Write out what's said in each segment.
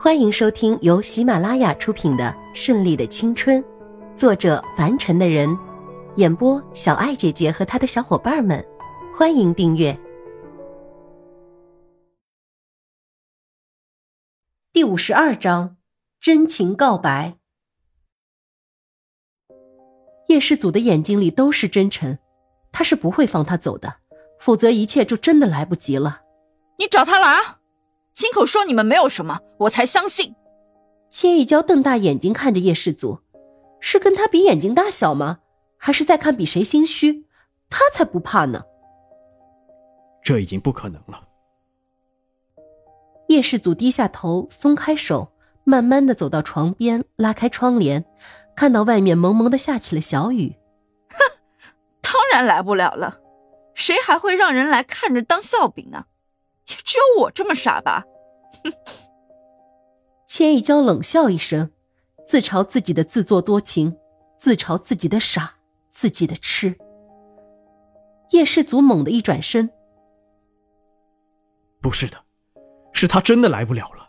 欢迎收听由喜马拉雅出品的《顺利的青春》，作者凡尘的人，演播小爱姐姐和她的小伙伴们。欢迎订阅第五十二章真情告白。叶世祖的眼睛里都是真诚，他是不会放他走的，否则一切就真的来不及了。你找他来。亲口说你们没有什么，我才相信。千一娇瞪大眼睛看着叶世祖，是跟他比眼睛大小吗？还是在看比谁心虚？他才不怕呢。这已经不可能了。叶世祖低下头，松开手，慢慢的走到床边，拉开窗帘，看到外面蒙蒙的下起了小雨。哼，当然来不了了，谁还会让人来看着当笑柄啊？也只有我这么傻吧。哼！千一娇冷笑一声，自嘲自己的自作多情，自嘲自己的傻，自己的痴。叶世祖猛地一转身：“不是的，是他真的来不了了，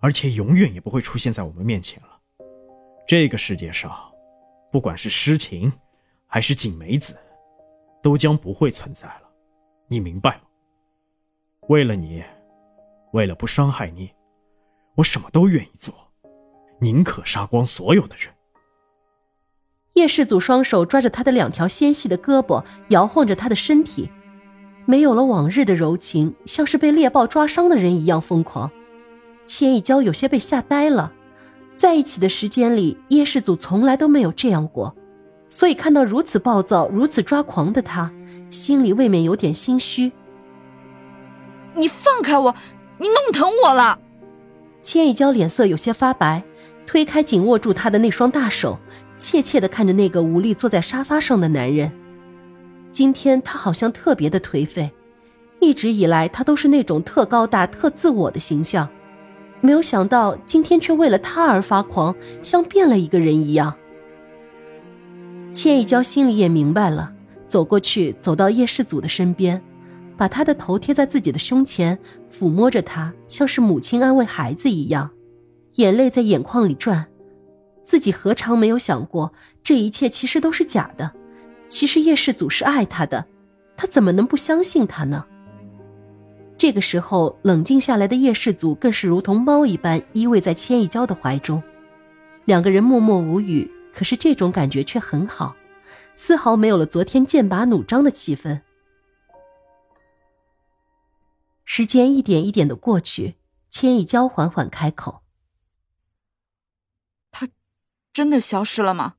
而且永远也不会出现在我们面前了。这个世界上，不管是诗情，还是景梅子，都将不会存在了。你明白吗？”为了你，为了不伤害你，我什么都愿意做，宁可杀光所有的人。叶世祖双手抓着他的两条纤细的胳膊，摇晃着他的身体，没有了往日的柔情，像是被猎豹抓伤的人一样疯狂。千一娇有些被吓呆了，在一起的时间里，叶世祖从来都没有这样过，所以看到如此暴躁、如此抓狂的他，心里未免有点心虚。你放开我！你弄疼我了。千一娇脸色有些发白，推开紧握住她的那双大手，怯怯的看着那个无力坐在沙发上的男人。今天他好像特别的颓废，一直以来他都是那种特高大、特自我的形象，没有想到今天却为了他而发狂，像变了一个人一样。千一娇心里也明白了，走过去，走到叶世祖的身边。把他的头贴在自己的胸前，抚摸着他，像是母亲安慰孩子一样，眼泪在眼眶里转。自己何尝没有想过，这一切其实都是假的？其实叶世祖是爱他的，他怎么能不相信他呢？这个时候，冷静下来的叶世祖更是如同猫一般依偎在千一娇的怀中，两个人默默无语。可是这种感觉却很好，丝毫没有了昨天剑拔弩张的气氛。时间一点一点的过去，千一娇缓缓开口：“他真的消失了吗？”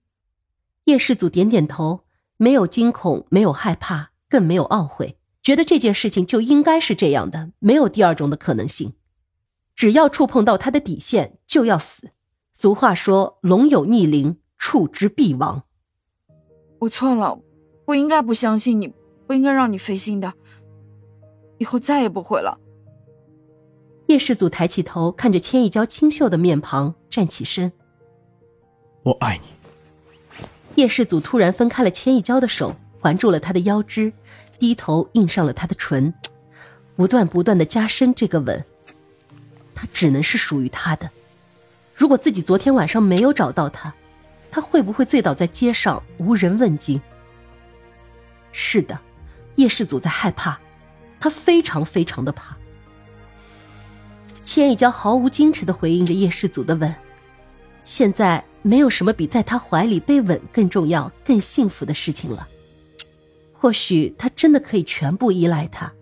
叶世祖点点头，没有惊恐，没有害怕，更没有懊悔，觉得这件事情就应该是这样的，没有第二种的可能性。只要触碰到他的底线，就要死。俗话说：“龙有逆鳞，触之必亡。”我错了，不应该不相信你，不应该让你费心的。以后再也不会了。叶世祖抬起头，看着千一娇清秀的面庞，站起身。我爱你。叶世祖突然分开了千一娇的手，环住了她的腰肢，低头印上了她的唇，不断不断的加深这个吻。他只能是属于他的。如果自己昨天晚上没有找到他，他会不会醉倒在街上，无人问津？是的，叶世祖在害怕。他非常非常的怕。千羽娇毫无矜持的回应着叶世祖的吻。现在没有什么比在他怀里被吻更重要、更幸福的事情了。或许他真的可以全部依赖他，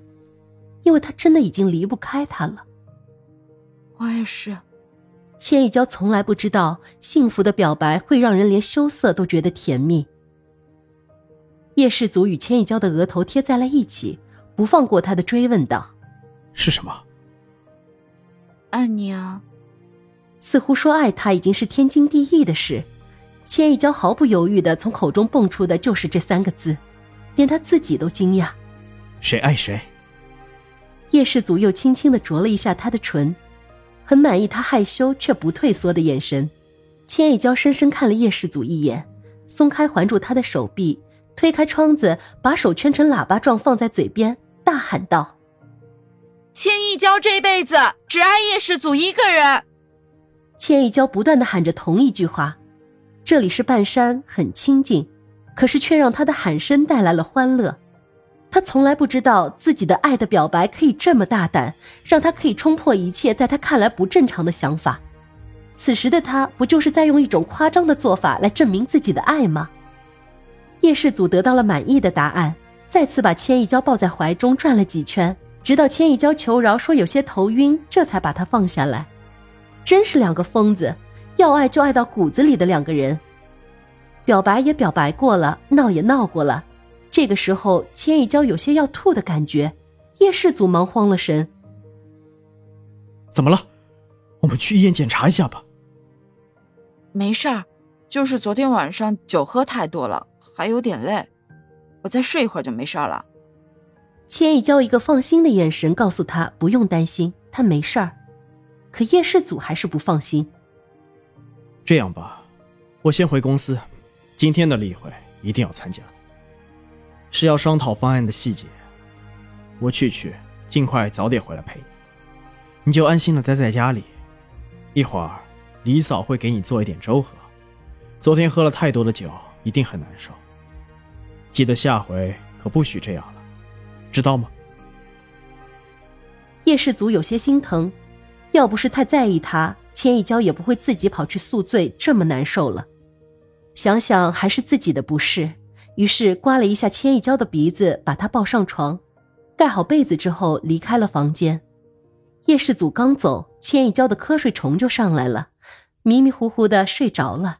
因为他真的已经离不开他了。我也是。千羽娇从来不知道，幸福的表白会让人连羞涩都觉得甜蜜。叶世祖与千羽娇的额头贴在了一起。不放过他的追问道：“是什么？爱你啊！”似乎说爱他已经是天经地义的事。千一娇毫不犹豫的从口中蹦出的就是这三个字，连他自己都惊讶。谁爱谁？叶世祖又轻轻的啄了一下他的唇，很满意他害羞却不退缩的眼神。千一娇深深看了叶世祖一眼，松开环住他的手臂，推开窗子，把手圈成喇叭状放在嘴边。大喊道：“千一娇这辈子只爱叶世祖一个人，千一娇不断的喊着同一句话：“这里是半山，很清静。”可是却让他的喊声带来了欢乐。他从来不知道自己的爱的表白可以这么大胆，让他可以冲破一切在他看来不正常的想法。此时的他不就是在用一种夸张的做法来证明自己的爱吗？叶世祖得到了满意的答案，再次把千一娇抱在怀中转了几圈，直到千一娇求饶说有些头晕，这才把她放下来。真是两个疯子，要爱就爱到骨子里的两个人。表白也表白过了，闹也闹过了，这个时候千一娇有些要吐的感觉，叶世祖忙慌了神。怎么了？我们去医院检查一下吧。没事儿，就是昨天晚上酒喝太多了，还有点累，我再睡一会儿就没事了。千亿娇一个放心的眼神告诉他不用担心，他没事儿。可叶世祖还是不放心。这样吧，我先回公司，今天的例会一定要参加，是要商讨方案的细节。我去去，尽快早点回来陪你。你就安心的待在家里，一会儿李嫂会给你做一点粥喝。昨天喝了太多的酒，一定很难受。记得下回可不许这样了，知道吗？叶氏祖有些心疼。要不是太在意他，千一娇也不会自己跑去宿醉，这么难受了。想想还是自己的不是，于是刮了一下千一娇的鼻子，把她抱上床，盖好被子之后离开了房间。叶氏祖刚走，千一娇的瞌睡虫就上来了，迷迷糊糊的睡着了。